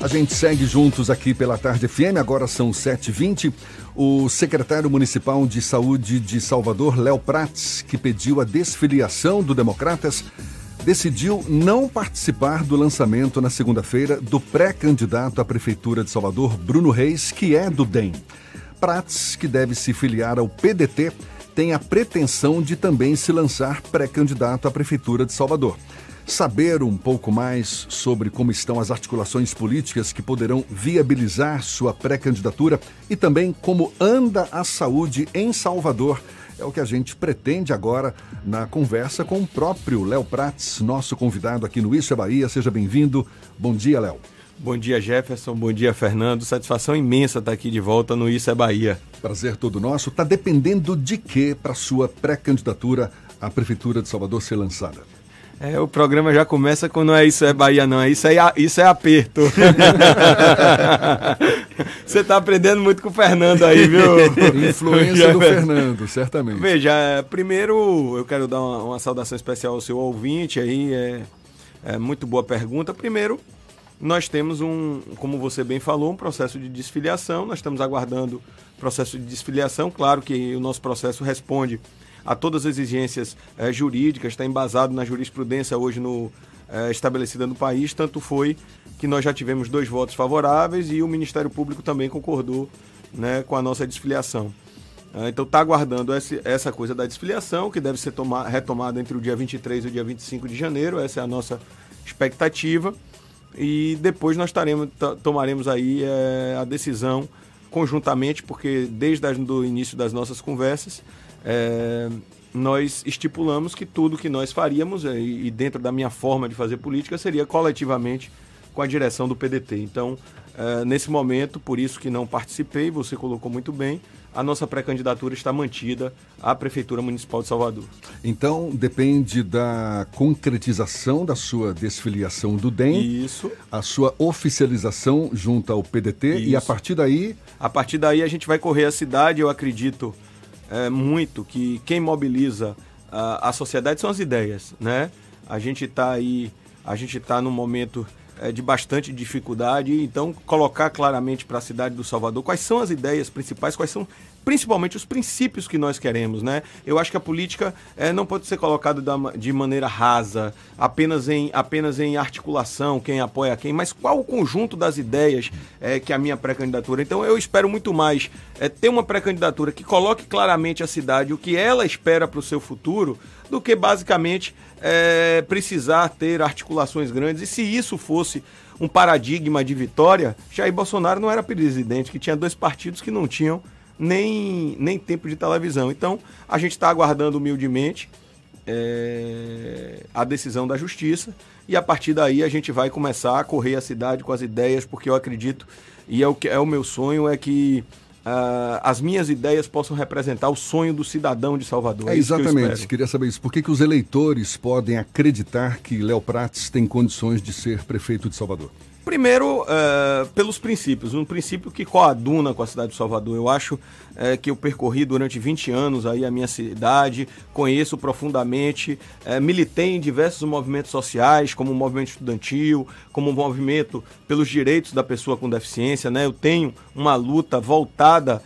A gente segue juntos aqui pela Tarde FM, agora são 7h20. O secretário municipal de saúde de Salvador, Léo Prats, que pediu a desfiliação do Democratas, decidiu não participar do lançamento na segunda-feira do pré-candidato à Prefeitura de Salvador, Bruno Reis, que é do DEM. Prats, que deve se filiar ao PDT, tem a pretensão de também se lançar pré-candidato à Prefeitura de Salvador saber um pouco mais sobre como estão as articulações políticas que poderão viabilizar sua pré-candidatura e também como anda a saúde em Salvador. É o que a gente pretende agora na conversa com o próprio Léo Prats, nosso convidado aqui no Isso é Bahia. Seja bem-vindo. Bom dia, Léo. Bom dia, Jefferson. Bom dia, Fernando. Satisfação imensa estar aqui de volta no Isso é Bahia. Prazer todo nosso. Está dependendo de quê para sua pré-candidatura à Prefeitura de Salvador ser lançada? É, o programa já começa com não é isso é Bahia, não. É isso é, isso é aperto. Você está aprendendo muito com o Fernando aí, viu? Influência do Fernando, certamente. Veja, primeiro eu quero dar uma, uma saudação especial ao seu ouvinte aí. É, é muito boa pergunta. Primeiro, nós temos um, como você bem falou, um processo de desfiliação. Nós estamos aguardando o processo de desfiliação. Claro que o nosso processo responde a todas as exigências é, jurídicas, está embasado na jurisprudência hoje no, é, estabelecida no país, tanto foi que nós já tivemos dois votos favoráveis e o Ministério Público também concordou né, com a nossa desfiliação. É, então está aguardando essa, coisa da desfiliação, que deve ser toma, retomada entre o dia 23 e o dia 25 de janeiro, essa é a nossa expectativa. E depois nós taremos, tomaremos aí é, a decisão conjuntamente, porque desde o início das nossas conversas, é, nós estipulamos que tudo que nós faríamos, é, e dentro da minha forma de fazer política, seria coletivamente com a direção do PDT. Então, é, nesse momento, por isso que não participei, você colocou muito bem, a nossa pré-candidatura está mantida à Prefeitura Municipal de Salvador. Então, depende da concretização da sua desfiliação do DEM, Isso. a sua oficialização junto ao PDT, Isso. e a partir daí. A partir daí a gente vai correr a cidade, eu acredito é, muito que quem mobiliza a, a sociedade são as ideias, né? A gente está aí, a gente está num momento é, de bastante dificuldade, então colocar claramente para a cidade do Salvador quais são as ideias principais, quais são principalmente os princípios que nós queremos, né? Eu acho que a política é, não pode ser colocada de maneira rasa, apenas em, apenas em articulação, quem apoia quem, mas qual o conjunto das ideias é, que a minha pré-candidatura. Então eu espero muito mais é, ter uma pré-candidatura que coloque claramente a cidade o que ela espera para o seu futuro, do que basicamente é, precisar ter articulações grandes. E se isso fosse um paradigma de vitória, Jair Bolsonaro não era presidente, que tinha dois partidos que não tinham nem, nem tempo de televisão. Então, a gente está aguardando humildemente é, a decisão da justiça e a partir daí a gente vai começar a correr a cidade com as ideias, porque eu acredito, e é o, que, é o meu sonho, é que Uh, as minhas ideias possam representar o sonho do cidadão de Salvador. É, é exatamente, que queria saber isso. Por que, que os eleitores podem acreditar que Léo Prates tem condições de ser prefeito de Salvador? Primeiro, uh, pelos princípios. Um princípio que coaduna com a cidade de Salvador. Eu acho uh, que eu percorri durante 20 anos aí a minha cidade, conheço profundamente, uh, militei em diversos movimentos sociais, como o movimento estudantil, como o movimento pelos direitos da pessoa com deficiência. Né? Eu tenho uma luta voltada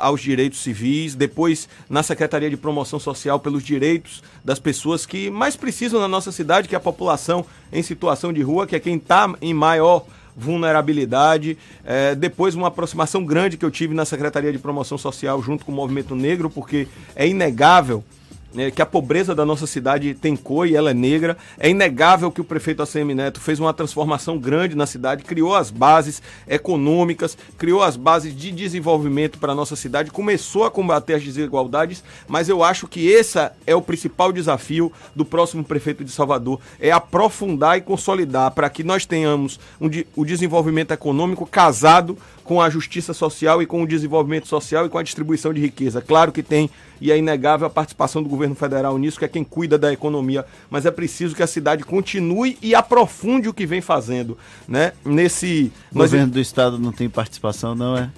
aos direitos civis, depois na Secretaria de Promoção Social pelos direitos das pessoas que mais precisam na nossa cidade, que é a população em situação de rua, que é quem está em maior vulnerabilidade. É, depois, uma aproximação grande que eu tive na Secretaria de Promoção Social junto com o Movimento Negro, porque é inegável né, que a pobreza da nossa cidade tem cor e ela é negra. É inegável que o prefeito ACM Neto fez uma transformação grande na cidade, criou as bases econômicas, criou as bases de desenvolvimento para a nossa cidade, começou a combater as desigualdades, mas eu acho que esse é o principal desafio do próximo prefeito de Salvador, é aprofundar e consolidar para que nós tenhamos um, o desenvolvimento econômico casado com a justiça social e com o desenvolvimento social e com a distribuição de riqueza. Claro que tem, e é inegável a participação do governo federal nisso, que é quem cuida da economia, mas é preciso que a cidade continue e aprofunde o que vem fazendo. Né? Nesse. O governo do estado não tem participação, não é?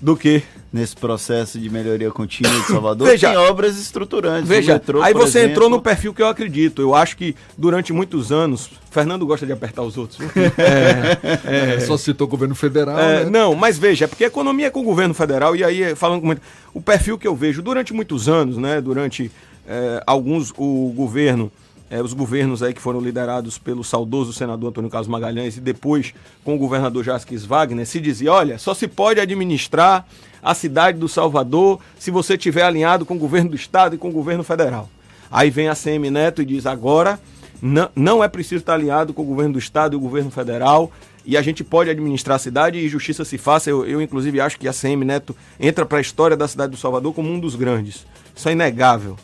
Do que? Nesse processo de melhoria contínua de Salvador, veja, tem obras estruturantes. Veja, metrô, aí você exemplo. entrou no perfil que eu acredito. Eu acho que durante muitos anos, Fernando gosta de apertar os outros. é, é, só citou o governo federal. É, né? Não, mas veja, é porque a economia é com o governo federal, e aí, falando com o perfil que eu vejo durante muitos anos, né? Durante é, alguns, o governo é, os governos aí que foram liderados pelo saudoso senador Antônio Carlos Magalhães e depois com o governador Jasques Wagner, se dizia, olha, só se pode administrar a cidade do Salvador se você tiver alinhado com o governo do estado e com o governo federal. Aí vem a CM Neto e diz, agora não, não é preciso estar alinhado com o governo do estado e o governo federal e a gente pode administrar a cidade e justiça se faça. Eu, eu inclusive, acho que a CM Neto entra para a história da cidade do Salvador como um dos grandes. Isso é inegável.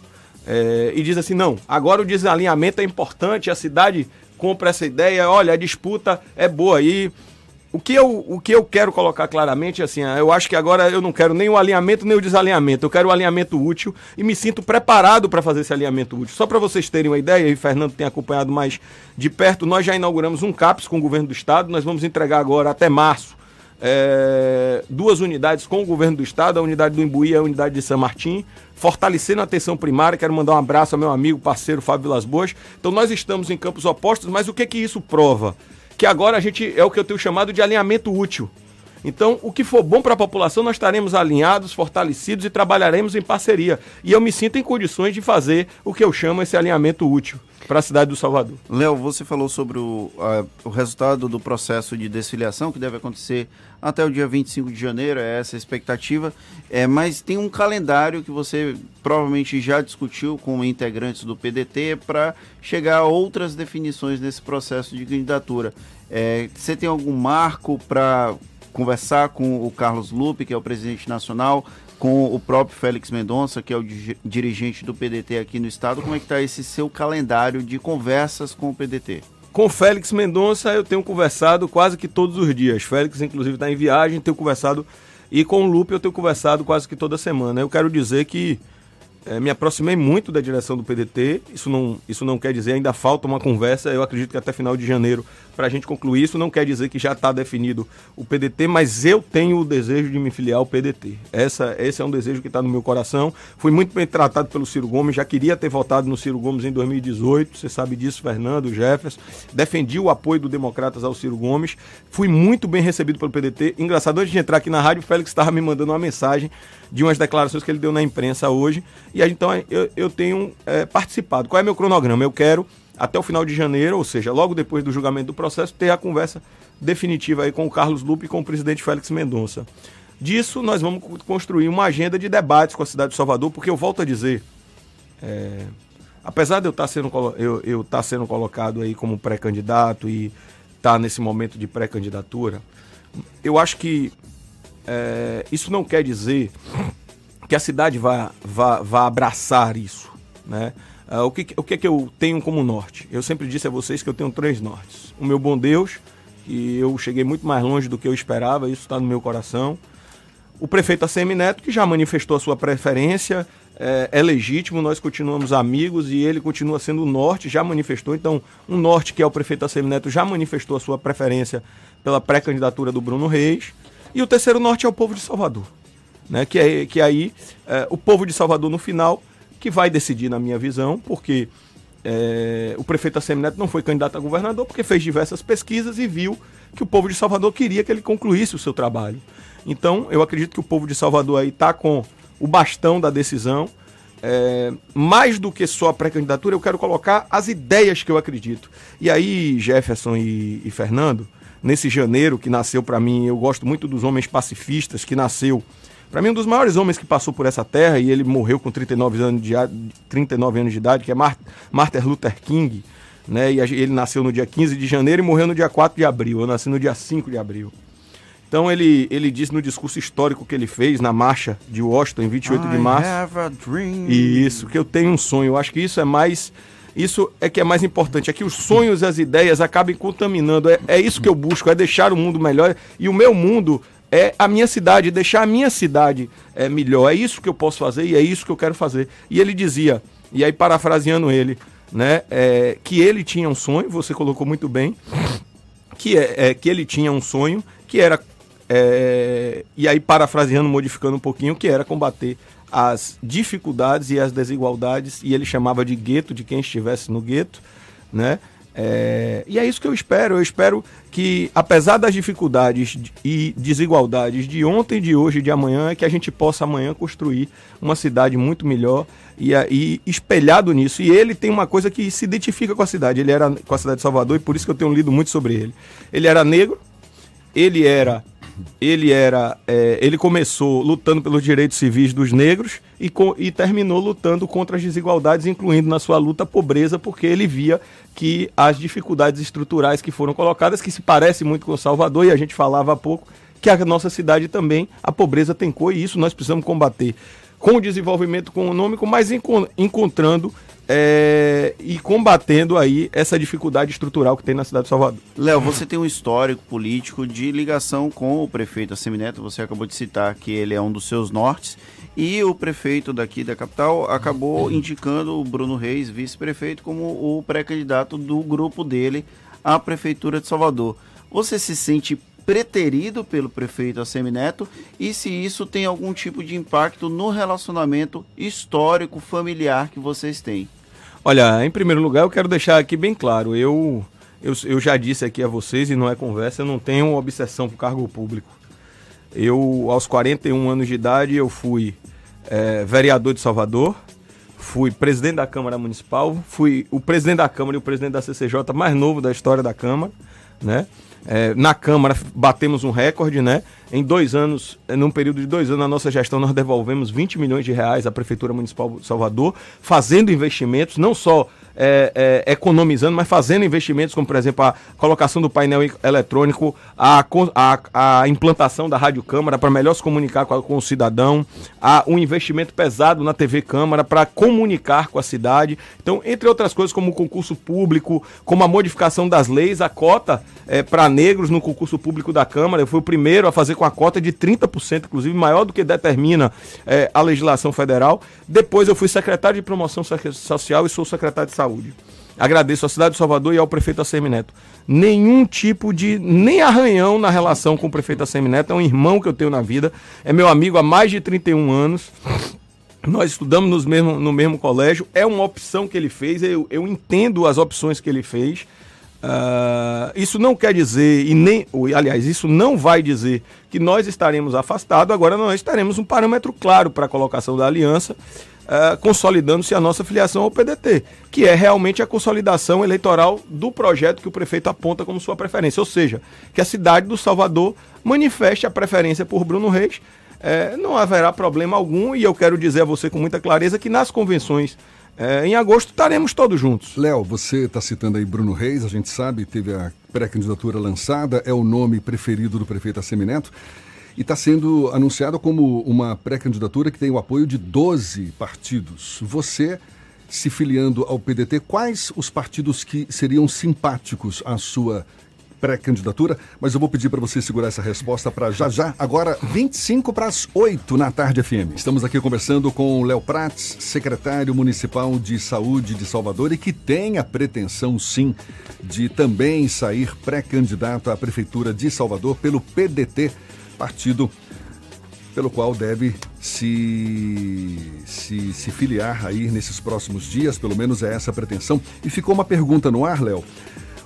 É, e diz assim: não, agora o desalinhamento é importante, a cidade compra essa ideia, olha, a disputa é boa aí. O que, eu, o que eu quero colocar claramente é assim, eu acho que agora eu não quero nem o alinhamento nem o desalinhamento, eu quero o alinhamento útil e me sinto preparado para fazer esse alinhamento útil. Só para vocês terem uma ideia, e o Fernando tem acompanhado mais de perto, nós já inauguramos um CAPS com o governo do estado, nós vamos entregar agora até março é, duas unidades com o governo do estado, a unidade do Imbuí e a unidade de São Martim, fortalecendo a atenção primária. Quero mandar um abraço ao meu amigo, parceiro Fábio Vilas Boas. Então nós estamos em campos opostos, mas o que que isso prova? Que agora a gente é o que eu tenho chamado de alinhamento útil. Então, o que for bom para a população, nós estaremos alinhados, fortalecidos e trabalharemos em parceria. E eu me sinto em condições de fazer o que eu chamo esse alinhamento útil para a cidade do Salvador. Léo, você falou sobre o, a, o resultado do processo de desfiliação, que deve acontecer até o dia 25 de janeiro, é essa a expectativa. É, mas tem um calendário que você provavelmente já discutiu com integrantes do PDT para chegar a outras definições nesse processo de candidatura. É, você tem algum marco para conversar com o Carlos Lupe, que é o presidente nacional, com o próprio Félix Mendonça, que é o dirigente do PDT aqui no estado. Como é que está esse seu calendário de conversas com o PDT? Com Félix Mendonça eu tenho conversado quase que todos os dias. Félix, inclusive, está em viagem, tenho conversado. E com o Lupe eu tenho conversado quase que toda semana. Eu quero dizer que é, me aproximei muito da direção do PDT. Isso não, isso não quer dizer, ainda falta uma conversa. Eu acredito que até final de janeiro para a gente concluir isso. Não quer dizer que já está definido o PDT, mas eu tenho o desejo de me filiar ao PDT. Essa, esse é um desejo que está no meu coração. Fui muito bem tratado pelo Ciro Gomes, já queria ter votado no Ciro Gomes em 2018. Você sabe disso, Fernando, Jefferson. Defendi o apoio do Democratas ao Ciro Gomes. Fui muito bem recebido pelo PDT. Engraçado, antes de entrar aqui na rádio, o Félix estava me mandando uma mensagem de umas declarações que ele deu na imprensa hoje. E aí, então eu, eu tenho é, participado. Qual é meu cronograma? Eu quero, até o final de janeiro, ou seja, logo depois do julgamento do processo, ter a conversa definitiva aí com o Carlos Lupe e com o presidente Félix Mendonça. Disso, nós vamos construir uma agenda de debates com a cidade de Salvador, porque eu volto a dizer. É, apesar de eu estar tá sendo, eu, eu tá sendo colocado aí como pré-candidato e estar tá nesse momento de pré-candidatura, eu acho que é, isso não quer dizer que a cidade vá, vá, vá abraçar isso. Né? É, o, que, o que é que eu tenho como norte? Eu sempre disse a vocês que eu tenho três nortes. O meu bom Deus, que eu cheguei muito mais longe do que eu esperava, isso está no meu coração. O prefeito ACM Neto, que já manifestou a sua preferência, é, é, legítimo, nós continuamos amigos e ele continua sendo o norte, já manifestou. Então, um norte que é o prefeito ACM Neto já manifestou a sua preferência pela pré-candidatura do Bruno Reis. E o terceiro norte é o povo de Salvador. Né? Que, é, que aí é, o povo de Salvador no final que vai decidir na minha visão, porque é, o prefeito Assemineto não foi candidato a governador porque fez diversas pesquisas e viu que o povo de Salvador queria que ele concluísse o seu trabalho. Então, eu acredito que o povo de Salvador aí está com o bastão da decisão. É, mais do que só a pré-candidatura, eu quero colocar as ideias que eu acredito. E aí, Jefferson e, e Fernando, nesse janeiro que nasceu para mim, eu gosto muito dos homens pacifistas, que nasceu para mim um dos maiores homens que passou por essa terra e ele morreu com 39 anos de, 39 anos de idade, que é Martin Luther King, né? E ele nasceu no dia 15 de janeiro e morreu no dia 4 de abril. Eu nasci no dia 5 de abril. Então ele, ele disse no discurso histórico que ele fez na marcha de Washington em 28 I de março. E isso, que eu tenho um sonho. Eu acho que isso é mais isso é que é mais importante, é que os sonhos e as ideias acabem contaminando. É, é isso que eu busco, é deixar o mundo melhor. E o meu mundo é a minha cidade, deixar a minha cidade é, melhor. É isso que eu posso fazer e é isso que eu quero fazer. E ele dizia, e aí parafraseando ele, né, é, que ele tinha um sonho, você colocou muito bem, que, é, é que ele tinha um sonho que era é, e aí parafraseando, modificando um pouquinho, que era combater as dificuldades e as desigualdades, e ele chamava de gueto de quem estivesse no gueto, né? É, e é isso que eu espero. Eu espero que, apesar das dificuldades e desigualdades de ontem, de hoje e de amanhã, é que a gente possa amanhã construir uma cidade muito melhor e, e espelhado nisso. E ele tem uma coisa que se identifica com a cidade. Ele era com a cidade de Salvador e por isso que eu tenho lido muito sobre ele. Ele era negro, ele era ele era é, ele começou lutando pelos direitos civis dos negros e, e terminou lutando contra as desigualdades, incluindo na sua luta a pobreza, porque ele via que as dificuldades estruturais que foram colocadas, que se parece muito com Salvador, e a gente falava há pouco, que a nossa cidade também, a pobreza tem cor, e isso nós precisamos combater com o desenvolvimento econômico, mas encontrando é, e combatendo aí essa dificuldade estrutural que tem na cidade de Salvador. Léo, você tem um histórico político de ligação com o prefeito Assemineto, você acabou de citar que ele é um dos seus nortes, e o prefeito daqui da capital acabou indicando o Bruno Reis, vice-prefeito, como o pré-candidato do grupo dele à prefeitura de Salvador. Você se sente preterido pelo prefeito Assemineto e se isso tem algum tipo de impacto no relacionamento histórico familiar que vocês têm. Olha, em primeiro lugar, eu quero deixar aqui bem claro, eu, eu, eu já disse aqui a vocês, e não é conversa, eu não tenho obsessão por cargo público. Eu, aos 41 anos de idade, eu fui é, vereador de Salvador, fui presidente da Câmara Municipal, fui o presidente da Câmara e o presidente da CCJ mais novo da história da Câmara, né? É, na Câmara batemos um recorde, né? Em dois anos, num período de dois anos, na nossa gestão, nós devolvemos 20 milhões de reais à Prefeitura Municipal de Salvador, fazendo investimentos, não só é, é, economizando, mas fazendo investimentos, como por exemplo a colocação do painel eletrônico, a, a, a implantação da Rádio Câmara para melhor se comunicar com, com o cidadão, a, um investimento pesado na TV Câmara para comunicar com a cidade. Então, entre outras coisas, como o concurso público, como a modificação das leis, a cota é, para negros no concurso público da Câmara. Eu fui o primeiro a fazer com a cota de 30%, inclusive maior do que determina é, a legislação federal. Depois eu fui secretário de promoção social e sou secretário de Saúde. Agradeço à cidade de Salvador e ao prefeito Assemineto. Nenhum tipo de. nem arranhão na relação com o prefeito Assemineto. É um irmão que eu tenho na vida. É meu amigo há mais de 31 anos. Nós estudamos nos mesmo, no mesmo colégio. É uma opção que ele fez. Eu, eu entendo as opções que ele fez. Uh, isso não quer dizer, e nem, aliás, isso não vai dizer que nós estaremos afastados, agora nós teremos um parâmetro claro para a colocação da aliança uh, consolidando-se a nossa filiação ao PDT, que é realmente a consolidação eleitoral do projeto que o prefeito aponta como sua preferência. Ou seja, que a cidade do Salvador manifeste a preferência por Bruno Reis. É, não haverá problema algum, e eu quero dizer a você com muita clareza que nas convenções é, em agosto estaremos todos juntos. Léo, você está citando aí Bruno Reis, a gente sabe, teve a pré-candidatura lançada, é o nome preferido do prefeito Assemineto e está sendo anunciado como uma pré-candidatura que tem o apoio de 12 partidos. Você se filiando ao PDT, quais os partidos que seriam simpáticos à sua pré-candidatura? Mas eu vou pedir para você segurar essa resposta para já já, agora 25 para as 8 na tarde FM. Estamos aqui conversando com Léo Prates, secretário municipal de saúde de Salvador e que tem a pretensão, sim, de também sair pré-candidato à prefeitura de Salvador pelo PDT partido pelo qual deve se, se, se filiar aí nesses próximos dias, pelo menos é essa a pretensão. E ficou uma pergunta no ar, Léo.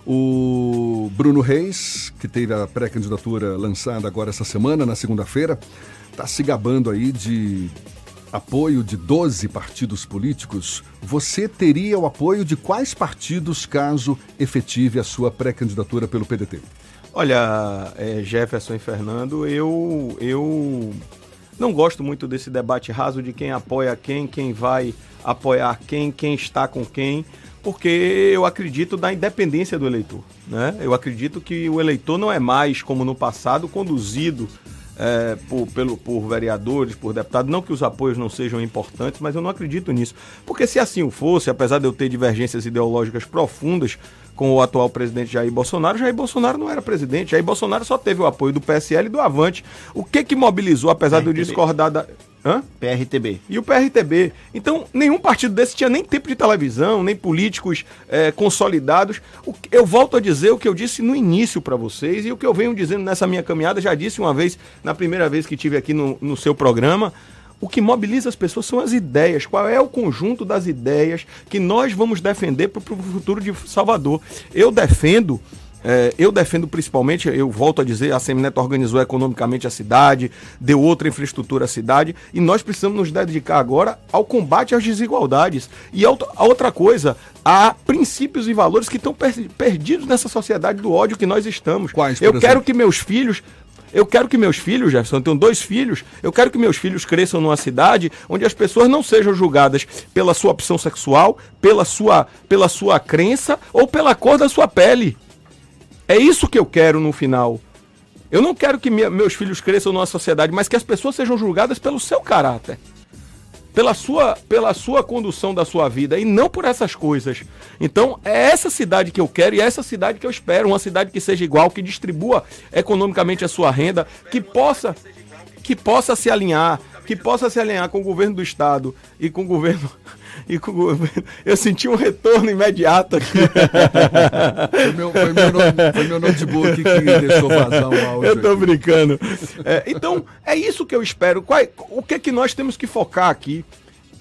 O Bruno Reis, que teve a pré-candidatura lançada agora essa semana, na segunda-feira, está se gabando aí de apoio de 12 partidos políticos. Você teria o apoio de quais partidos caso efetive a sua pré-candidatura pelo PDT? Olha, é, Jefferson e Fernando, eu, eu não gosto muito desse debate raso de quem apoia quem, quem vai apoiar quem, quem está com quem, porque eu acredito na independência do eleitor. Né? Eu acredito que o eleitor não é mais, como no passado, conduzido é, por, pelo, por vereadores, por deputados. Não que os apoios não sejam importantes, mas eu não acredito nisso. Porque se assim o fosse, apesar de eu ter divergências ideológicas profundas com o atual presidente Jair Bolsonaro, Jair Bolsonaro não era presidente. Jair Bolsonaro só teve o apoio do PSL e do Avante. O que que mobilizou, apesar de eu discordar da. Hã? PRTB. E o PRTB. Então, nenhum partido desse tinha nem tempo de televisão, nem políticos é, consolidados. O, eu volto a dizer o que eu disse no início para vocês e o que eu venho dizendo nessa minha caminhada. Já disse uma vez, na primeira vez que tive aqui no, no seu programa. O que mobiliza as pessoas são as ideias. Qual é o conjunto das ideias que nós vamos defender para o futuro de Salvador? Eu defendo é, eu defendo principalmente, eu volto a dizer, a Semineto organizou economicamente a cidade, deu outra infraestrutura à cidade, e nós precisamos nos dedicar agora ao combate às desigualdades. E a outra coisa, há princípios e valores que estão per perdidos nessa sociedade do ódio que nós estamos. Quais, eu exemplo? quero que meus filhos eu quero que meus filhos, Jefferson, eu tenho dois filhos, eu quero que meus filhos cresçam numa cidade onde as pessoas não sejam julgadas pela sua opção sexual, pela sua, pela sua crença ou pela cor da sua pele. É isso que eu quero no final. Eu não quero que meus filhos cresçam numa sociedade, mas que as pessoas sejam julgadas pelo seu caráter. Pela sua, pela sua condução da sua vida e não por essas coisas. Então, é essa cidade que eu quero e é essa cidade que eu espero. Uma cidade que seja igual, que distribua economicamente a sua renda, que possa, que possa se alinhar, que possa se alinhar com o governo do Estado e com o governo e. Eu senti um retorno imediato aqui. foi, meu, foi, meu, foi meu notebook que deixou vazar o áudio. Eu tô aqui. brincando. É, então, é isso que eu espero. Qual, é, o que é que nós temos que focar aqui?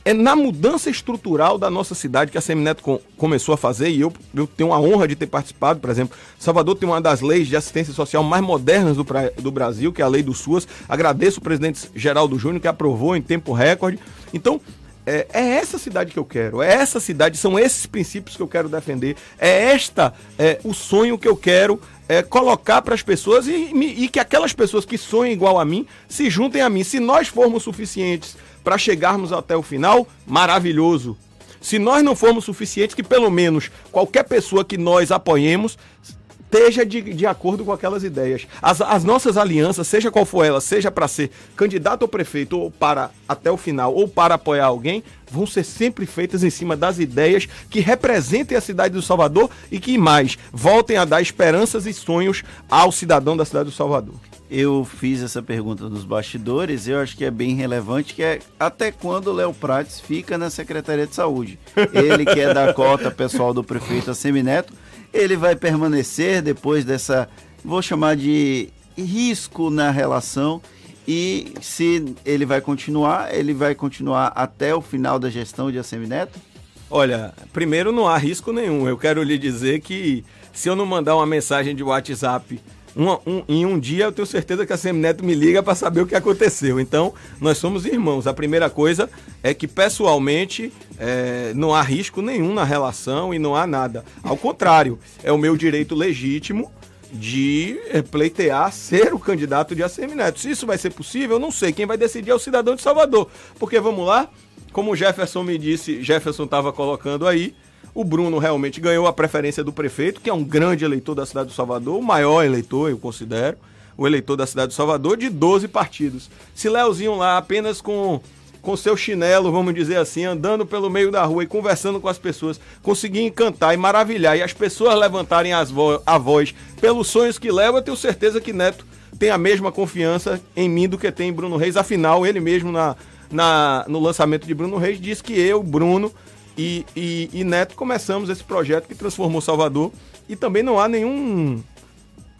é na mudança estrutural da nossa cidade que a Semineto com, começou a fazer e eu, eu tenho a honra de ter participado, por exemplo. Salvador tem uma das leis de assistência social mais modernas do, pra, do Brasil, que é a lei do SUAS. Agradeço o presidente Geraldo Júnior que aprovou em tempo recorde. Então, é, é, essa cidade que eu quero, é essa cidade, são esses princípios que eu quero defender, é esta é, o sonho que eu quero é, colocar para as pessoas e, e, que aquelas pessoas que sonham igual a mim se juntem a mim. Se nós formos suficientes para chegarmos até o final, maravilhoso. Se nós não formos suficientes, que pelo menos qualquer pessoa que nós apoiemos esteja de, de acordo com aquelas ideias. As, as nossas alianças, seja qual for ela, seja para ser candidato ao prefeito ou para até o final, ou para apoiar alguém, vão ser sempre feitas em cima das ideias que representem a cidade do Salvador e que mais voltem a dar esperanças e sonhos ao cidadão da cidade do Salvador. Eu fiz essa pergunta nos bastidores, eu acho que é bem relevante, que é até quando o Léo Prates fica na Secretaria de Saúde. Ele que é da cota pessoal do prefeito Assemineto, ele vai permanecer depois dessa, vou chamar de risco na relação e se ele vai continuar, ele vai continuar até o final da gestão de Assemineto? Olha, primeiro não há risco nenhum. Eu quero lhe dizer que se eu não mandar uma mensagem de WhatsApp um, um, em um dia, eu tenho certeza que a Semineto me liga para saber o que aconteceu. Então, nós somos irmãos. A primeira coisa é que, pessoalmente, é, não há risco nenhum na relação e não há nada. Ao contrário, é o meu direito legítimo de é, pleitear ser o candidato de ACM. Se isso vai ser possível, eu não sei. Quem vai decidir é o cidadão de Salvador. Porque, vamos lá, como o Jefferson me disse, Jefferson estava colocando aí, o Bruno realmente ganhou a preferência do prefeito, que é um grande eleitor da cidade do Salvador, o maior eleitor, eu considero, o eleitor da cidade do Salvador, de 12 partidos. Se Leozinho lá apenas com com seu chinelo, vamos dizer assim, andando pelo meio da rua e conversando com as pessoas, conseguir encantar e maravilhar e as pessoas levantarem as vo a voz pelos sonhos que leva, eu tenho certeza que Neto tem a mesma confiança em mim do que tem em Bruno Reis. Afinal, ele mesmo na, na, no lançamento de Bruno Reis disse que eu, Bruno e, e, e Neto começamos esse projeto que transformou Salvador e também não há nenhum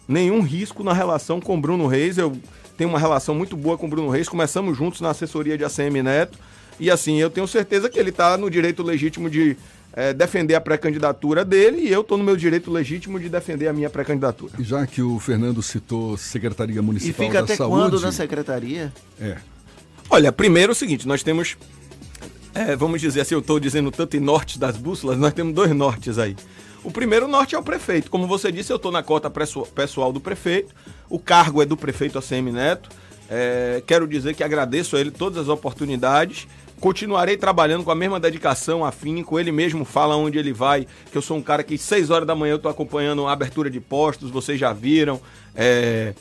nenhum risco na relação com Bruno Reis. Eu tenho uma relação muito boa com o Bruno Reis. Começamos juntos na assessoria de ACM Neto. E assim, eu tenho certeza que ele está no direito legítimo de é, defender a pré-candidatura dele e eu estou no meu direito legítimo de defender a minha pré-candidatura. E já que o Fernando citou Secretaria Municipal e fica da até Saúde... quando na Secretaria? É. Olha, primeiro é o seguinte, nós temos, é, vamos dizer assim, eu estou dizendo tanto em norte das bússolas, nós temos dois nortes aí. O primeiro norte é o prefeito. Como você disse, eu estou na cota pessoal do prefeito. O cargo é do prefeito ACM Neto. É, quero dizer que agradeço a ele todas as oportunidades. Continuarei trabalhando com a mesma dedicação, afinco. Ele mesmo fala onde ele vai, que eu sou um cara que 6 horas da manhã eu estou acompanhando a abertura de postos, vocês já viram. É,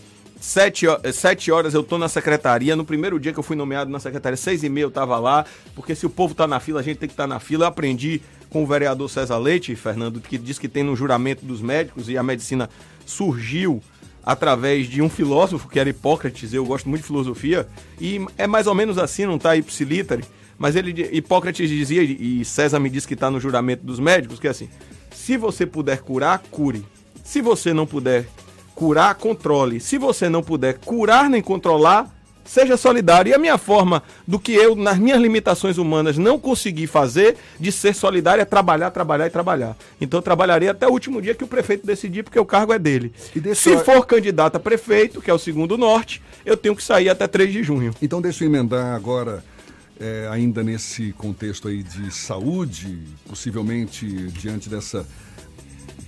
Sete, sete horas eu tô na secretaria. No primeiro dia que eu fui nomeado na secretaria, seis e meia eu tava lá. Porque se o povo tá na fila, a gente tem que estar tá na fila. Eu aprendi com o vereador César Leite, Fernando, que diz que tem no juramento dos médicos e a medicina surgiu através de um filósofo que era Hipócrates, eu gosto muito de filosofia, e é mais ou menos assim, não está ipsilitare, mas ele Hipócrates dizia, e César me disse que está no juramento dos médicos, que é assim, se você puder curar, cure. Se você não puder curar, controle. Se você não puder curar nem controlar, seja solidário. E a minha forma do que eu, nas minhas limitações humanas, não consegui fazer de ser solidário é trabalhar, trabalhar e trabalhar. Então eu trabalharei até o último dia que o prefeito decidir, porque o cargo é dele. Se for candidato a prefeito, que é o segundo norte, eu tenho que sair até 3 de junho. Então deixa eu emendar agora. É, ainda nesse contexto aí de saúde, possivelmente diante dessa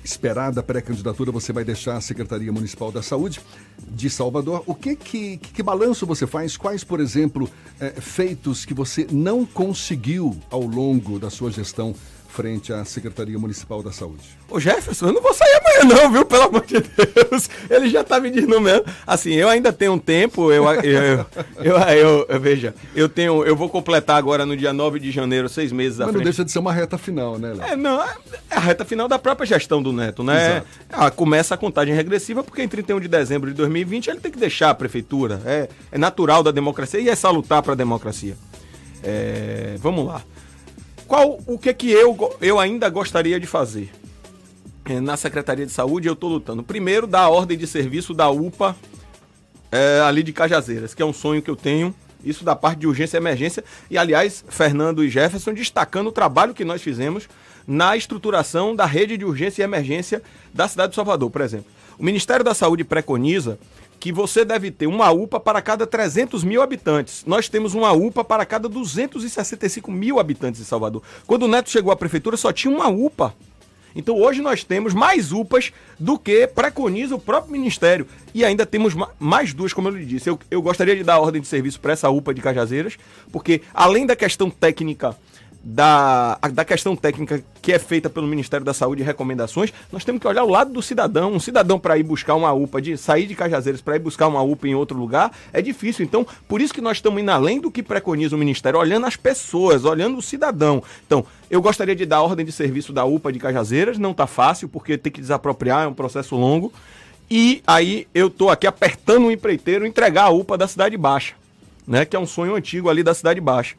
esperada pré-candidatura, você vai deixar a Secretaria Municipal da Saúde de Salvador. O que que, que, balanço você faz? Quais, por exemplo, é, feitos que você não conseguiu ao longo da sua gestão frente à Secretaria Municipal da Saúde. Ô Jefferson, eu não vou sair amanhã não, viu? Pelo amor de Deus. Ele já tá me dizendo mesmo. Assim, eu ainda tenho um tempo, eu, eu, eu, eu, veja, eu tenho, eu vou completar agora no dia 9 de janeiro, seis meses à Mas não deixa de ser uma reta final, né, Léo? É, não, é a reta final da própria gestão do Neto, né? Ah, começa a contagem regressiva, porque em 31 de dezembro de 2020 ele tem que deixar a prefeitura. É, é natural da democracia e é salutar para a democracia. É, vamos lá. Qual o que que eu, eu ainda gostaria de fazer? É, na Secretaria de Saúde eu estou lutando. Primeiro, da ordem de serviço da UPA é, ali de Cajazeiras, que é um sonho que eu tenho. Isso da parte de urgência e emergência. E, aliás, Fernando e Jefferson destacando o trabalho que nós fizemos na estruturação da rede de urgência e emergência da cidade de Salvador, por exemplo. O Ministério da Saúde preconiza que você deve ter uma UPA para cada 300 mil habitantes. Nós temos uma UPA para cada 265 mil habitantes em Salvador. Quando o Neto chegou à prefeitura, só tinha uma UPA. Então hoje nós temos mais UPAs do que preconiza o próprio Ministério. E ainda temos mais duas, como eu lhe disse. Eu, eu gostaria de dar ordem de serviço para essa UPA de Cajazeiras, porque além da questão técnica da, da questão técnica que é feita pelo Ministério da Saúde e recomendações, nós temos que olhar o lado do cidadão. Um cidadão para ir buscar uma UPA, de sair de Cajazeiras para ir buscar uma UPA em outro lugar, é difícil. Então, por isso que nós estamos indo além do que preconiza o Ministério, olhando as pessoas, olhando o cidadão. Então, eu gostaria de dar ordem de serviço da UPA de Cajazeiras, não está fácil, porque tem que desapropriar, é um processo longo. E aí eu estou aqui apertando o empreiteiro entregar a UPA da Cidade Baixa, né? Que é um sonho antigo ali da Cidade Baixa.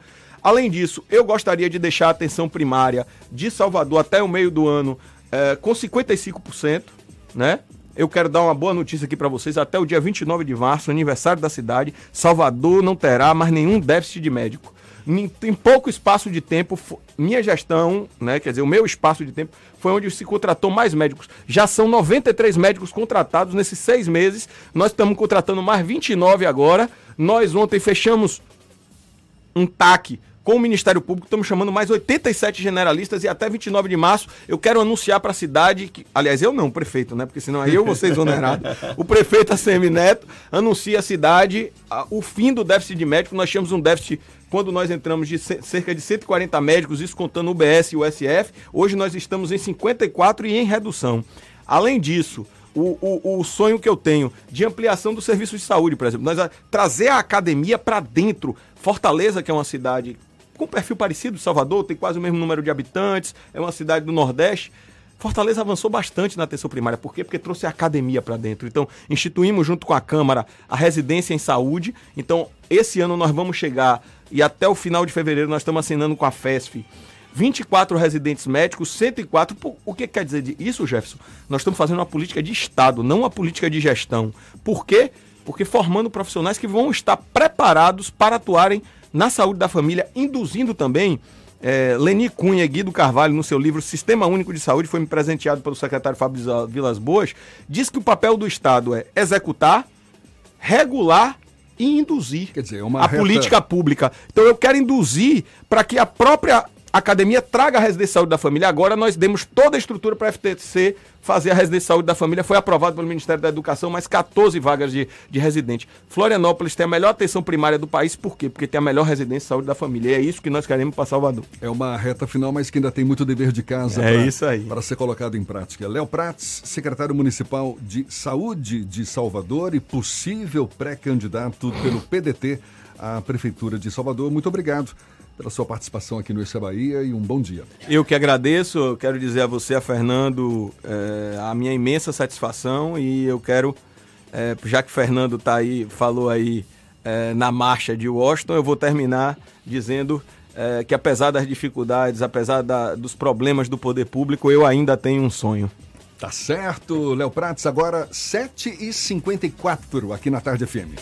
Além disso, eu gostaria de deixar a atenção primária de Salvador até o meio do ano é, com 55%, né? Eu quero dar uma boa notícia aqui para vocês. Até o dia 29 de março, aniversário da cidade, Salvador não terá mais nenhum déficit de médico. Em pouco espaço de tempo, minha gestão, né, quer dizer, o meu espaço de tempo, foi onde se contratou mais médicos. Já são 93 médicos contratados nesses seis meses. Nós estamos contratando mais 29 agora. Nós ontem fechamos um TAC com o Ministério Público, estamos chamando mais 87 generalistas e até 29 de março eu quero anunciar para a cidade, que, aliás, eu não, o prefeito, né? Porque senão aí eu vou ser exonerado. o prefeito ACM Neto anuncia a cidade a, o fim do déficit de médicos. Nós tínhamos um déficit quando nós entramos de cerca de 140 médicos, isso contando o UBS e o SF. Hoje nós estamos em 54 e em redução. Além disso, o, o, o, sonho que eu tenho de ampliação do serviço de saúde, por exemplo. Nós trazer a academia para dentro. Fortaleza, que é uma cidade com perfil parecido Salvador, tem quase o mesmo número de habitantes, é uma cidade do Nordeste. Fortaleza avançou bastante na atenção primária. Por quê? Porque trouxe a academia para dentro. Então, instituímos junto com a Câmara a residência em saúde. Então, esse ano nós vamos chegar, e até o final de fevereiro nós estamos assinando com a FESF, 24 residentes médicos, 104. O que quer dizer isso, Jefferson? Nós estamos fazendo uma política de Estado, não uma política de gestão. Por quê? Porque formando profissionais que vão estar preparados para atuarem na saúde da família, induzindo também. É, Leni Cunha e Guido Carvalho, no seu livro Sistema Único de Saúde, foi me presenteado pelo secretário Fábio Vilas Boas, diz que o papel do Estado é executar, regular e induzir Quer dizer, é a reta... política pública. Então eu quero induzir para que a própria a academia traga a residência de saúde da família. Agora nós demos toda a estrutura para a FTC fazer a residência de saúde da família. Foi aprovado pelo Ministério da Educação, mais 14 vagas de, de residente. Florianópolis tem a melhor atenção primária do país, por quê? Porque tem a melhor residência de saúde da família. E é isso que nós queremos para Salvador. É uma reta final, mas que ainda tem muito dever de casa é pra, isso aí. para ser colocado em prática. Léo Prats, secretário municipal de Saúde de Salvador e possível pré-candidato pelo PDT à Prefeitura de Salvador. Muito obrigado pela sua participação aqui no Essa Bahia e um bom dia. Eu que agradeço, eu quero dizer a você, a Fernando, é, a minha imensa satisfação e eu quero é, já que Fernando tá aí, falou aí é, na marcha de Washington, eu vou terminar dizendo que apesar das dificuldades, apesar da, dos problemas do poder público, eu ainda tenho um sonho. Tá certo, Léo Prates, agora 7h54 aqui na Tarde FM.